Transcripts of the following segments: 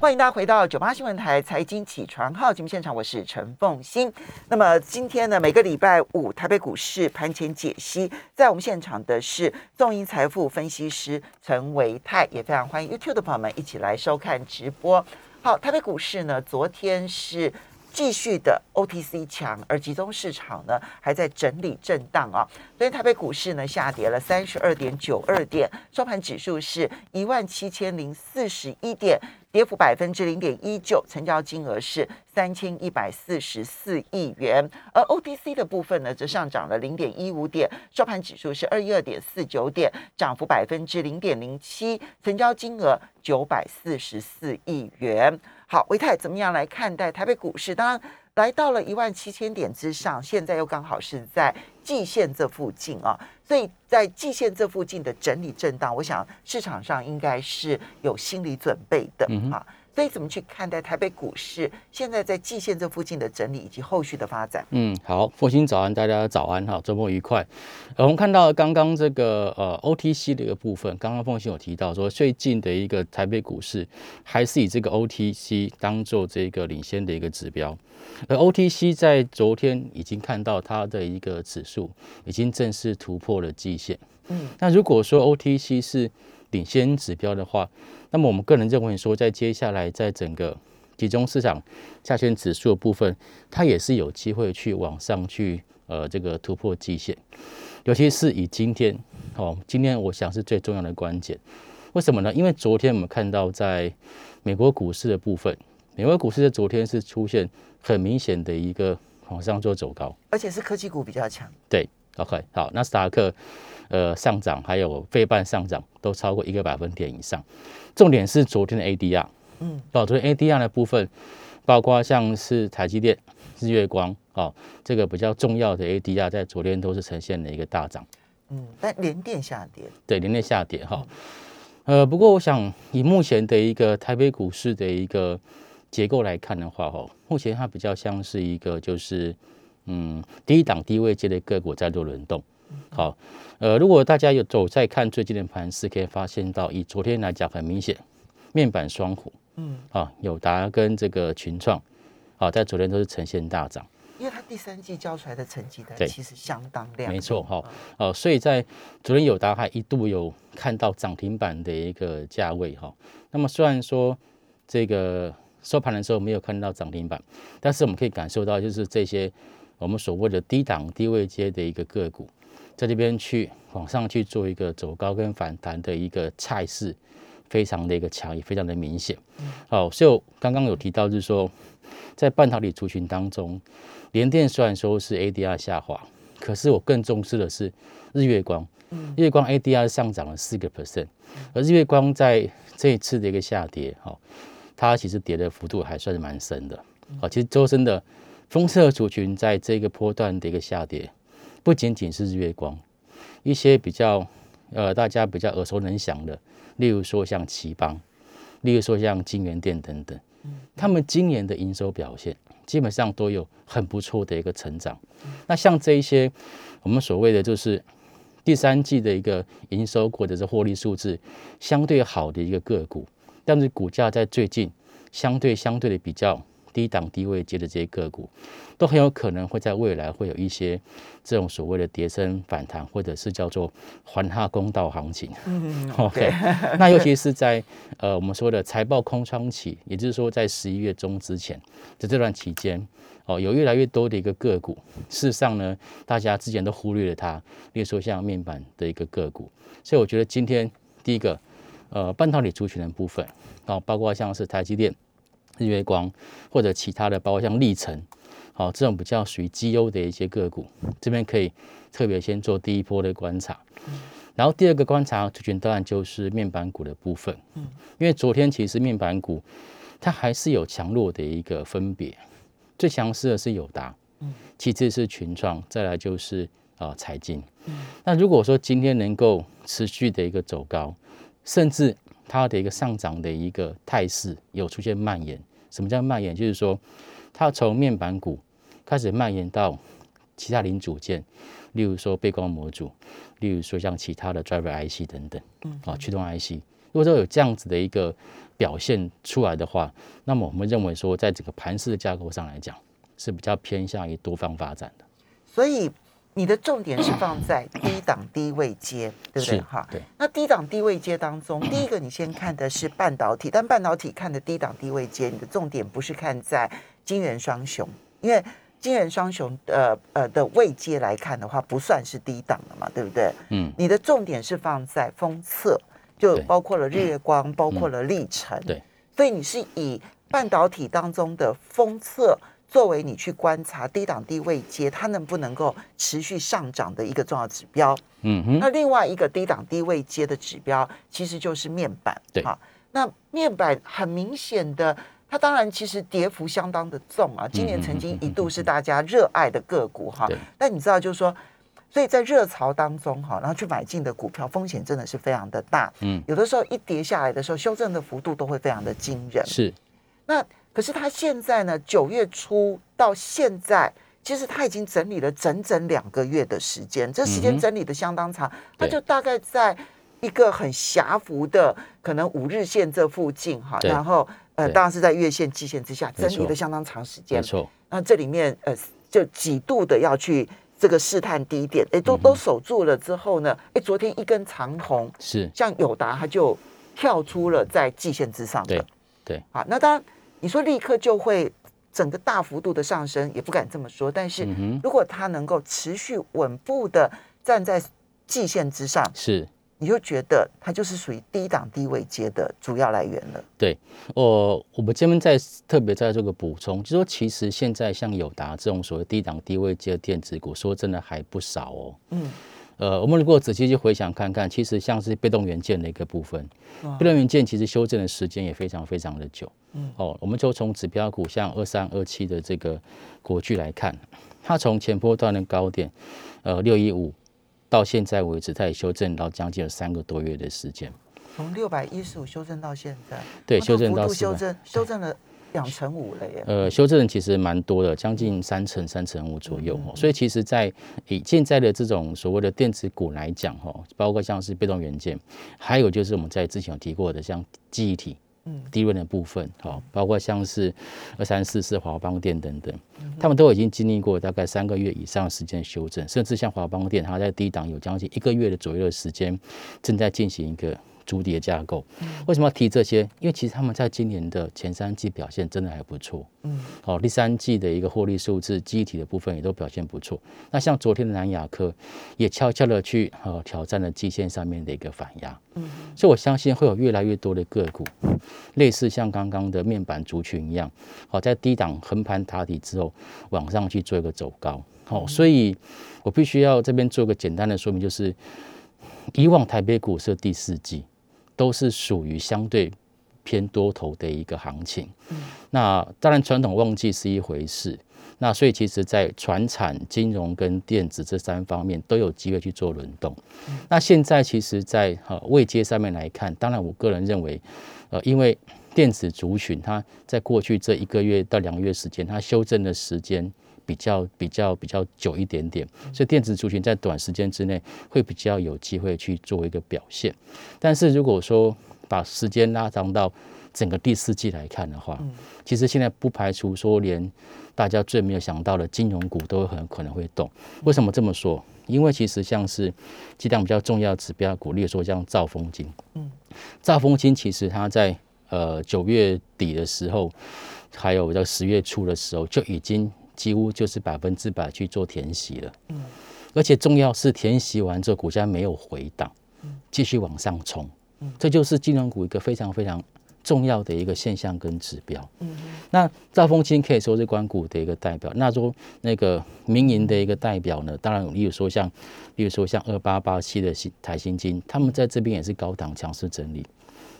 欢迎大家回到九八新闻台财经起床号节目现场，我是陈凤欣。那么今天呢，每个礼拜五台北股市盘前解析，在我们现场的是众盈财富分析师陈维泰，也非常欢迎 YouTube 的朋友们一起来收看直播。好，台北股市呢，昨天是。继续的 OTC 强，而集中市场呢还在整理震荡啊。所以台北股市呢下跌了三十二点九二点，收盘指数是一万七千零四十一点，跌幅百分之零点一九，成交金额是三千一百四十四亿元。而 OTC 的部分呢则上涨了零点一五点，收盘指数是二一二点四九点，涨幅百分之零点零七，成交金额九百四十四亿元。好，维泰怎么样来看待台北股市？当然来到了一万七千点之上，现在又刚好是在季线这附近啊，所以在季线这附近的整理震荡，我想市场上应该是有心理准备的啊。所以怎么去看待台北股市现在在季线这附近的整理以及后续的发展？嗯，好，复兴早安，大家早安哈，周末愉快。我们看到刚刚这个呃 OTC 的一个部分，刚刚凤兴有提到说，最近的一个台北股市还是以这个 OTC 当做这个领先的一个指标，而 OTC 在昨天已经看到它的一个指数已经正式突破了季线。嗯，那如果说 OTC 是领先指标的话，那么我们个人认为说，在接下来在整个集中市场下圈指数的部分，它也是有机会去往上去呃这个突破季线，尤其是以今天哦，今天我想是最重要的关键。为什么呢？因为昨天我们看到在美国股市的部分，美国股市在昨天是出现很明显的一个往上做走高，而且是科技股比较强。对，OK，好，纳斯达克。呃，上涨还有费半上涨都超过一个百分点以上。重点是昨天的 ADR，嗯，哦，昨天 ADR 的部分，包括像是台积电、日月光，哦，这个比较重要的 ADR 在昨天都是呈现了一个大涨。嗯，但连电下跌。对，连电下跌哈。呃，不过我想以目前的一个台北股市的一个结构来看的话，哈，目前它比较像是一个就是嗯低档低位阶的个股在做轮动。好，呃，如果大家有走在看最近的盘势，可以发现到，以昨天来讲，很明显，面板双虎，嗯，啊，友达跟这个群创，啊，在昨天都是呈现大涨，因为它第三季交出来的成绩单其实相当亮，没错，哈，哦，所以在昨天友达还一度有看到涨停板的一个价位，哈，那么虽然说这个收盘的时候没有看到涨停板，但是我们可以感受到，就是这些我们所谓的低档低位阶的一个个股。在这边去往上去做一个走高跟反弹的一个态势，非常的一个强，也非常的明显。好，所以刚刚有提到，就是说，在半导体族群当中，联电虽然说是 ADR 下滑，可是我更重视的是日月光。日月光 ADR 上涨了四个 percent，而日月光在这一次的一个下跌，哈，它其实跌的幅度还算是蛮深的。好，其实周深的封测族群在这个波段的一个下跌。不仅仅是日月光，一些比较呃大家比较耳熟能详的，例如说像奇邦，例如说像金源店等等，他们今年的营收表现基本上都有很不错的一个成长。那像这一些我们所谓的就是第三季的一个营收或者是获利数字相对好的一个个股，但是股价在最近相对相对的比较。低档低位接的这些个股，都很有可能会在未来会有一些这种所谓的跌升反弹，或者是叫做还他公道行情。嗯，OK。那尤其是在呃我们说的财报空窗期，也就是说在十一月中之前的这段期间，哦，有越来越多的一个个股，事实上呢，大家之前都忽略了它，例如说像面板的一个个股。所以我觉得今天第一个呃半导体族群的部分，哦，包括像是台积电。日月光或者其他的，包括像历程，好这种比较属于绩优的一些个股，这边可以特别先做第一波的观察。然后第二个观察族群当然就是面板股的部分，嗯，因为昨天其实面板股它还是有强弱的一个分别，最强势的是友达，嗯，其次是群创，再来就是啊财经。嗯，那如果说今天能够持续的一个走高，甚至它的一个上涨的一个态势有出现蔓延。什么叫蔓延？就是说，它从面板股开始蔓延到其他零组件，例如说背光模组，例如说像其他的 driver IC 等等，嗯，啊，驱动 IC，如果说有这样子的一个表现出来的话，那么我们认为说，在整个盘势的架构上来讲，是比较偏向于多方发展的。所以你的重点是放在低档低位接，对不对？哈，对。那低档低位接当中，第一个你先看的是半导体，但半导体看的低档低位接，你的重点不是看在金元双雄，因为金元双雄呃呃的位阶来看的话，不算是低档的嘛，对不对？嗯，你的重点是放在封测，就包括了日月光，包括了历程，对。所以你是以半导体当中的封测作为你去观察低档低位接它能不能够持续上涨的一个重要指标。嗯哼，那另外一个低档低位接的指标，其实就是面板。对好，那面板很明显的，它当然其实跌幅相当的重啊。今年曾经一度是大家热爱的个股哈对。但你知道，就是说，所以在热潮当中哈，然后去买进的股票风险真的是非常的大。嗯，有的时候一跌下来的时候，修正的幅度都会非常的惊人。是那可是他现在呢，九月初到现在，其实他已经整理了整整两个月的时间，这时间整理的相当长，它对就大概在一个很狭幅的可能五日线这附近哈，然后呃，对。当然是在月线、季线之下整理的相当长时间。没。错，那这里面呃，就几度的要去这个试探低点，哎，嗯都都守住了之后呢，哎，昨天一根长红，是。像友达它就跳出了在季线之上的。对。对，好，那当然你说立刻就会整个大幅度的上升，也不敢这么说。但是如果它能够持续稳步的站在季线之上，是。你就觉得它就是属于低档低位接的主要来源了。对，我我们这边再特别再做个补充，就说其实现在像友达这种所谓低档低位接的电子股，说真的还不少哦。嗯，呃，我们如果仔细去回想看看，其实像是被动元件的一个部分，哦被动元件其实修正的时间也非常非常的久。嗯，哦，我们就从指标股像二三二七的这个国巨来看，它从前波段的高点，呃六一五到现在为止，它也修正到将近有三个多月的时间。从六百一十五修正到现在，对，修正到400幅度修正修正了两成五了耶。呃，修正其实蛮多的，将近三成、三成五左右、哦。所以其实，在以现在的这种所谓的电子股来讲，哈，包括像是被动元件，还有就是我们在之前有提过的，像记忆体、嗯低润的部分，好，包括像是二三四四华邦店等等，他们都已经经历过大概三个月以上时间修正，甚至像华邦店，它在低档有将近一个月的左右的时间，正在进行一个。筑底的架构，为什么要提这些？因为其实他们在今年的前三季表现真的还不错。嗯，好、第三季的一个获利数字，记忆体的部分也都表现不错。那像昨天的南亚科，也悄悄的去呃挑战了季线上面的一个反压。嗯，所以我相信会有越来越多的个股，类似像刚刚的面板族群一样，好、在低档横盘打底之后，往上去做一个走高。好、所以我必须要这边做个简单的说明，就是以往台北股市第四季都是属于相对偏多头的一个行情。那当然，传统旺季是一回事。那所以，其实，在船产、金融跟电子这三方面都有机会去做轮动。那现在，其实在，呃位阶上面来看，当然，我个人认为，呃，因为电子族群它在过去这一个月到两个月时间，它修正的时间比较比较比较久一点点，所以电子族群在短时间之内会比较有机会去做一个表现。但是如果说把时间拉长到整个第四季来看的话，其实现在不排除说连大家最没有想到的金融股都很可能会动。为什么这么说？因为其实像是几档比较重要的指标股，例如说像兆丰金，嗯，兆丰金其实它在呃九月底的时候，还有在十月初的时候，就已经几乎就是百分之百去做填息了，嗯，而且重要是填息完之后，股价没有回档，继续往上冲，这就是金融股一个非常非常重要的一个现象跟指标。嗯。那兆丰金可以说是关股的一个代表。那说那个民营的一个代表呢，当然，例如说像，例如说像二八八七的新台新金，他们在这边也是高档强势整理。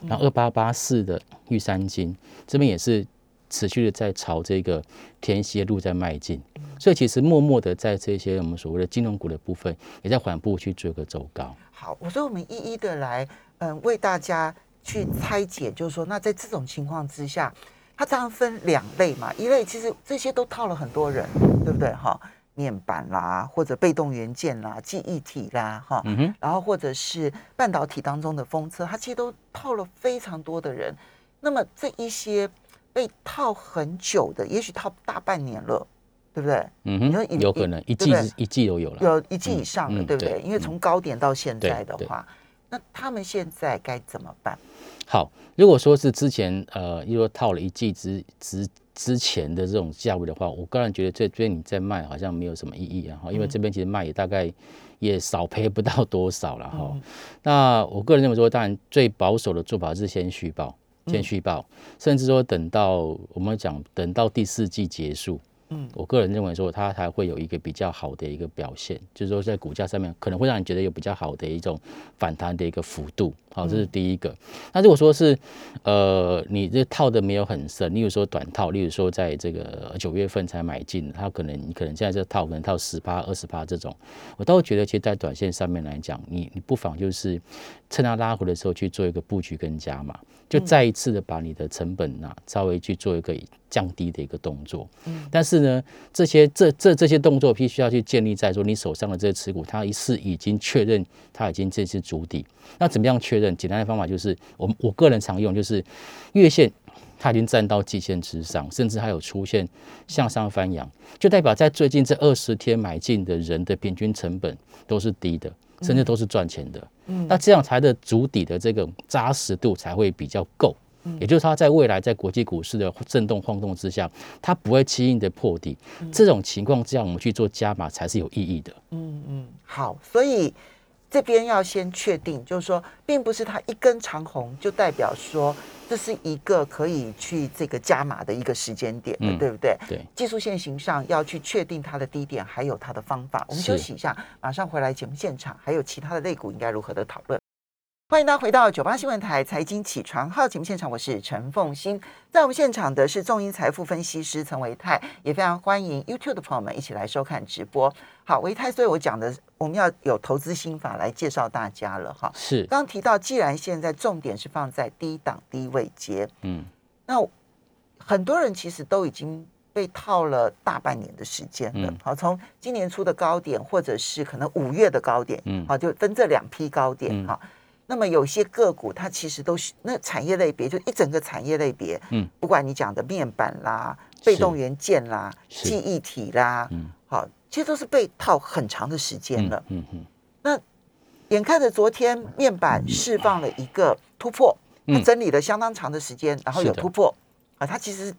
然后二八八四的玉山金这边也是持续的在朝这个天蝎路在迈进，所以其实默默的在这些我们所谓的金融股的部分，也在缓步去做一个走高。好，我说我们一一的来，嗯，为大家去拆解，就是说，那在这种情况之下，它当然分两类嘛，一类其实这些都套了很多人，对不对？哈，面板啦，或者被动元件啦、记忆体啦，哈，嗯，然后或者是半导体当中的风车，它其实都套了非常多的人。那么这一些被套很久的，也许套大半年了，对不对？嗯你说有可能一季一季都有了。有一季以上了，嗯对不对？对因为从高点到现在的对话，那他们现在该怎么办？好，如果说是之前呃，又说套了一季之之之前的这种价位的话，我个人觉得这边你在卖好像没有什么意义啊，哈，因为这边其实卖也大概也少赔不到多少了哈。那我个人认为说，当然最保守的做法是先续报，先续报，甚至说等到我们讲等到第四季结束。嗯我个人认为说，它才会有一个比较好的一个表现，就是说在股价上面可能会让你觉得有比较好的一种反弹的一个幅度。好，这是第一个。那如果说是呃，你这套的没有很深，例如说短套，例如说在这个九月份才买进，它可能你可能现在这套可能套十八、二十八这种，我倒会觉得，其实，在短线上面来讲，你你不妨就是趁它拉回的时候去做一个布局跟加码，就再一次的把你的成本呐、稍微去做一个降低的一个动作。但是呢，这些这这这些动作必须要去建立在说你手上的这些持股，它是已经确认它已经这是主底。那怎么样确认？简单的方法就是，我们我个人常用就是月线。它已经站到季线之上，甚至还有出现向上翻扬，就代表在最近这二十天买进的人的平均成本都是低的，甚至都是赚钱的。嗯那这样才的足底的这个扎实度才会比较够。也就是它在未来在国际股市的震动晃动之下，它不会轻易的破底。这种情况之下，我们去做加码才是有意义的。嗯嗯，好，所以这边要先确定，就是说，并不是它一根长红就代表说这是一个可以去这个加码的一个时间点的，嗯对不对？对，技术线型上要去确定它的低点，还有它的方法。我们休息一下，马上回来节目现场，还有其他的类股应该如何的讨论。欢迎大家回到九八新闻台财经起床号节目现场，我是陈凤欣。在我们现场的是众银财富分析师陈维泰，也非常欢迎 YouTube 的朋友们一起来收看直播。好，维泰，所以我讲的我们要有投资心法来介绍大家了哈。是，刚刚提到，既然现在重点是放在低档低位接，嗯，那很多人其实都已经被套了大半年的时间了。嗯好，从今年初的高点，或者是可能五月的高点，嗯好，就分这两批高点嗯哈。那么有些个股，它其实都是那产业类别，就一整个产业类别，嗯，不管你讲的面板啦、被动元件啦、是。记忆体啦，嗯。好，其实都是被套很长的时间了。嗯嗯那眼看着昨天面板释放了一个突破，它嗯。整理了相当长的时间，然后有突破。啊，它其实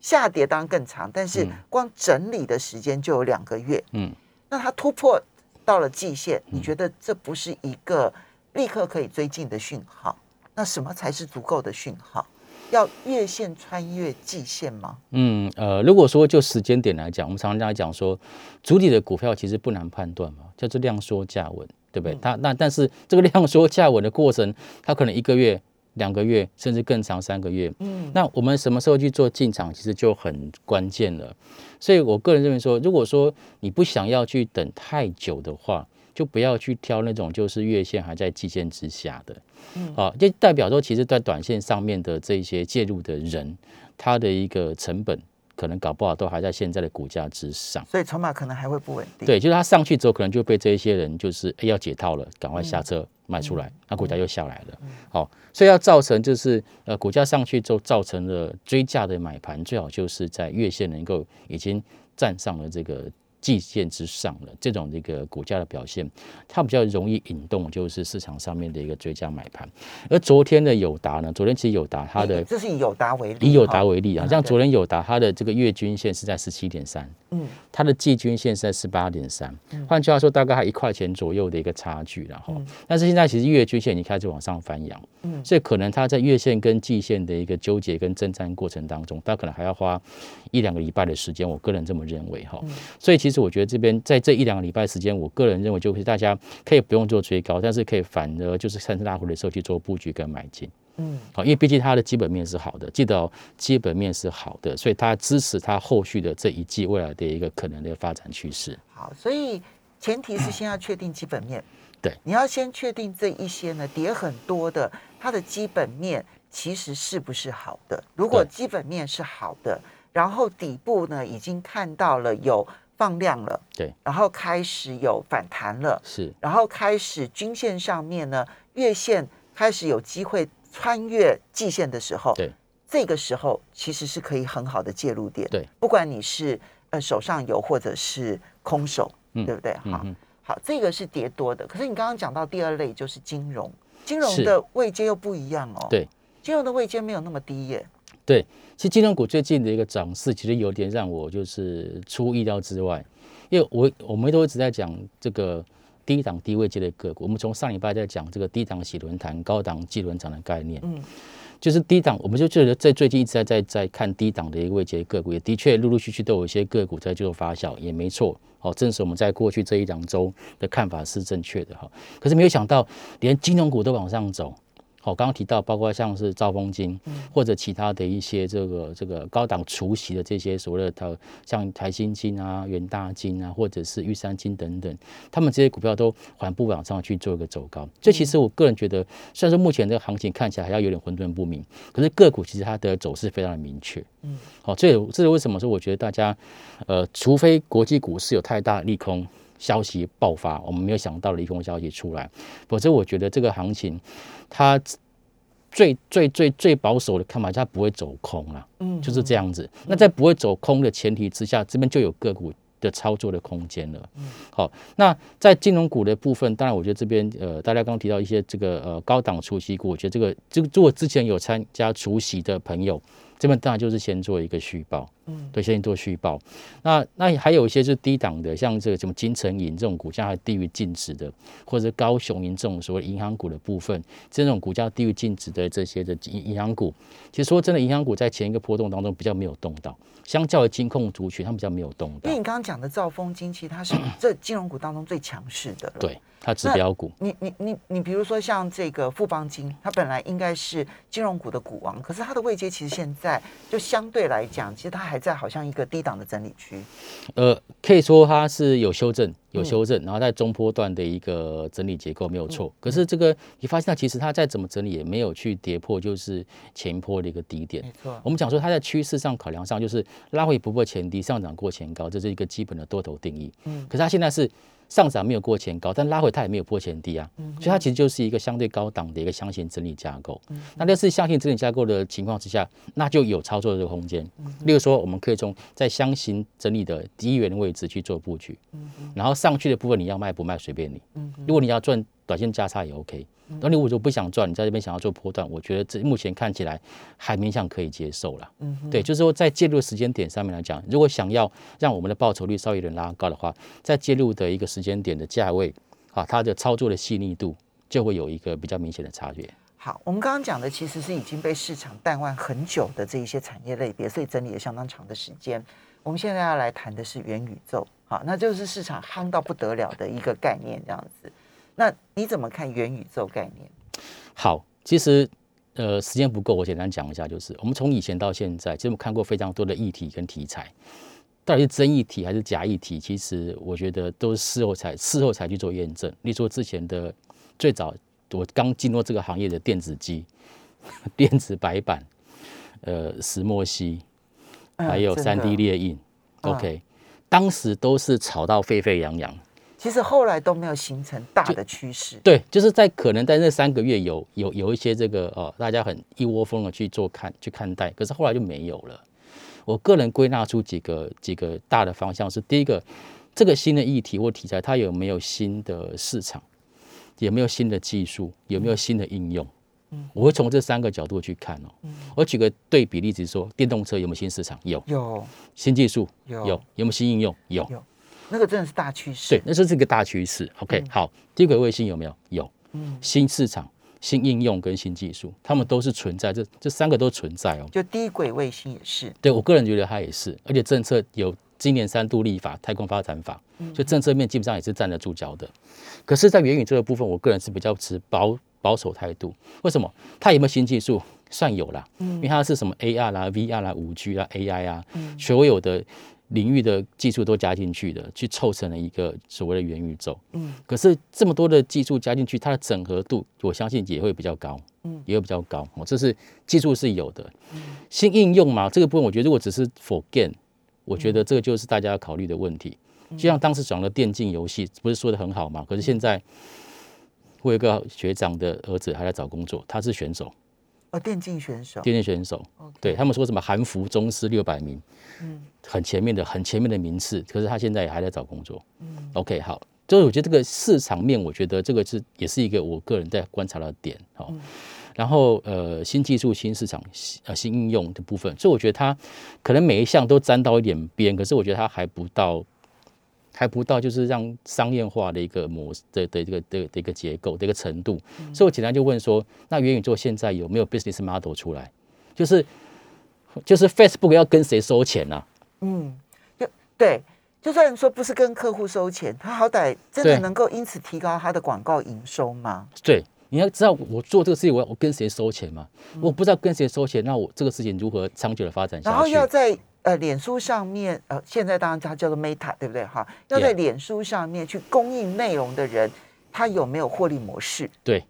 下跌当然更长，但是嗯。光整理的时间就有两个月。嗯，那它突破到了季线，你觉得这不是一个立刻可以追进的讯号？那什么才是足够的讯号？要月线穿越季线吗？嗯，呃，如果说就时间点来讲，我们常常在讲说，主体的股票其实不难判断嘛，叫做量缩价稳，对不对？它那但是这个量缩价稳的过程，它可能一个月、两个月，甚至更长三个月。嗯，那我们什么时候去做进场，其实就很关键了。所以我个人认为说，如果说你不想要去等太久的话，就不要去挑那种就是月线还在季线之下的，嗯好、就代表说，其实，在短线上面的这些介入的人，他的一个成本可能搞不好都还在现在的股价之上。所以筹码可能还会不稳定。，对，就是他上去之后，可能就被这一些人就是哎要解套了，赶快下车卖出来，那股价又下来了。好、所以要造成就是呃股价上去之后造成了追价的买盘，最好就是在月线能够已经站上了这个。季线之上了，这种这个股价的表现，它比较容易引动，就是市场上面的一个追加买盘。而昨天的友达呢，昨天其实友达它的这是以友达为例，以友达为例啊，像昨天友达它的这个月均线是在十七点三，嗯它的季均线是在十八点三，换句话说，大概还一块钱左右的一个差距了哈。但是现在其实月均线已经开始往上翻扬，嗯所以可能它在月线跟季线的一个纠结跟征战过程当中，它可能还要花一两个礼拜的时间，我个人这么认为哈。所以其实我觉得这边在这一两个礼拜时间，我个人认为就是大家可以不用做追高，但是可以反而就是趁拉回的时候去做布局跟买进。嗯好，因为毕竟它的基本面是好的，记得哦，基本面是好的，所以它支持它后续的这一季未来的一个可能的发展趋势。好，所以前提是先要确定基本面。对，你要先确定这一些呢跌很多的，它的基本面其实是不是好的？如果基本面是好的，然后底部呢已经看到了有放量了，对，然后开始有反弹了，是。然后开始均线上面呢，月线开始有机会穿越季线的时候，对，这个时候其实是可以很好的介入点，对，不管你是呃手上有或者是空手，嗯对不对？好，嗯嗯。好，这个是跌多的，可是你刚刚讲到第二类就是金融，金融的位阶又不一样哦，对，金融的位阶没有那么低耶，对，其实金融股最近的一个涨势，其实有点让我就是出乎意料之外，因为我我们都一直在讲这个低档低位阶的个股，我们从上礼拜在讲这个低档洗轮弹、高档继轮涨的概念，嗯，就是低档，我们就觉得在最近一直在在在看低档的一个位阶个股，也的确陆陆续续都有一些个股在做发酵，也没错，好，正是我们在过去这一两周的看法是正确的哈。可是没有想到，连金融股都往上走。好，刚刚提到，包括像是兆丰金，或者其他的一些这个这个高档除息的这些所谓的台像台新金啊、元大金啊，或者是玉山金等等，他们这些股票都缓步往上去做一个走高。这其实我个人觉得，虽然说目前这个行情看起来还要有点混沌不明，可是个股其实它的走势非常的明确。嗯，好，这也这是为什么说我觉得大家，呃，除非国际股市有太大的利空。消息爆发，我们没有想到的利空消息出来，否则我觉得这个行情，它最最最最保守的看法，它不会走空了，嗯就是这样子。那在不会走空的前提之下，这边就有个股的操作的空间了。好，那在金融股的部分，当然我觉得这边呃，大家刚刚提到一些这个呃高档除息股，我觉得这个这个如果之前有参加除息的朋友，这边当然就是先做一个续报，嗯，对，先做续报。那那还有一些是低档的，像这个什么金城银这种股价还低于净值的，或者高雄银这种所谓银行股的部分，这种股价低于净值的这些的银银行股，其实说真的，银行股在前一个波动当中比较没有动到，相较于金控族群，它们比较没有动到因为，你刚刚讲的兆丰金，其实它是这金融股当中最强势的了。对，它指标股，你你你你，比如说像这个富邦金，它本来应该是金融股的股王，可是它的位阶其实现在就相对来讲，其实它还在好像一个低档的整理区。呃，可以说它是有修正，有修正，然后在中波段的一个整理结构没有错。可是这个你发现它其实它再怎么整理也没有去跌破就是前波的一个低点。没错，我们讲说它在趋势上考量上就是拉回不破前低，上涨过前高，这是一个基本的多头定义。嗯可是它现在是上涨没有过前高，但拉回它也没有破前低啊，所以它其实就是一个相对高档的一个箱型整理架构。那类似箱型整理架构的情况之下，那就有操作的空间。例如说，我们可以从在箱型整理的低元位置去做布局，嗯然后上去的部分你要卖不卖随便你。嗯如果你要赚短线价差也 OK。那你如果不想赚，你在这边想要做波段，我觉得这目前看起来还勉强可以接受了。嗯对，就是说在介入的时间点上面来讲，如果想要让我们的报酬率稍微有点拉高的话，在介入的一个时间点的价位啊，它的操作的细腻度就会有一个比较明显的差别。好，我们刚刚讲的其实是已经被市场淡忘很久的这一些产业类别，所以整理了相当长的时间。我们现在要来谈的是元宇宙，好，那就是市场夯到不得了的一个概念，这样子。那你怎么看元宇宙概念？好，其实呃时间不够，我简单讲一下，就是我们从以前到现在，其实我们看过非常多的议题跟题材，到底是真议题还是假议题，其实我觉得都是事后才事后才去做验证。例如说之前的最早我刚进入这个行业的电子机、电子白板、呃石墨烯，还有三 D 列印、嗯 o k 当时都是炒到沸沸扬扬。其实后来都没有形成大的趋势。对，就是在可能在那三个月有有有一些这个哦，大家很一窝蜂的去做看去看待，可是后来就没有了。我个人归纳出几个几个大的方向是：第一个，这个新的议题或题材，它有没有新的市场，有没有新的技术，有没有新的应用？我会从这三个角度去看哦。我举个对比例子说，电动车有没有新市场？有。有新技术有有。有没有新应用？有。有那个真的是大趋势。对，那是这个大趋势。OK，、好，低轨卫星有没有？有。嗯新市场、新应用跟新技术，他们都是存在，这这三个都存在哦。就低轨卫星也是。对我个人觉得它也是，而且政策有今年三度立法、太空发展法，所以政策面基本上也是站得住脚的。可是，在元宇宙的部分，我个人是比较持保保守态度。为什么？它有没有新技术？算有啦，因为它是什么 AR 啦、VR 啦、五 G 啦、AI 啊，所有的领域的技术都加进去的，去凑成了一个所谓的元宇宙。嗯，可是这么多的技术加进去，它的整合度，我相信也会比较高。嗯，也会比较高。哦，这是技术是有的。新应用嘛，这个部分我觉得如果只是 for gain，我觉得这个就是大家要考虑的问题。就像当时讲的电竞游戏，不是说的很好嘛？可是现在我有一个学长的儿子还在找工作，他是选手，哦，电竞选手，电竞选手，对他们说什么韩服宗师六百名，嗯，很前面的很前面的名次，可是他现在也还在找工作。嗯，OK，好，就是我觉得这个市场面，我觉得这个是也是一个我个人在观察的点，好。然后呃，新技术、新市场、呃新应用的部分，所以我觉得它可能每一项都沾到一点边，可是我觉得它还不到，还不到就是让商业化的一个模式的的这个的的一个结构的一个程度。所以我简单就问说，那元宇宙现在有没有 business model 出来？就是就是 Facebook 要跟谁收钱呢？嗯，就对，就算说不是跟客户收钱，他好歹真的能够因此提高他的广告营收吗？对。你要知道，我做这个事情，我我跟谁收钱嘛？我不知道跟谁收钱，那我这个事情如何长久的发展下去？然后要在呃脸书上面，呃，现在当然它叫做 Meta，对不对？哈，要在脸书上面去供应内容的人，他有没有获利模式？对，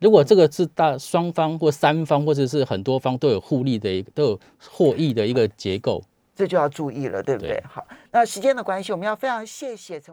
如果这个是大双方或三方或者是很多方都有互利的一个都有获益的一个结构，这就要注意了，对不对？好，那时间的关系，我们要非常谢谢陈伟。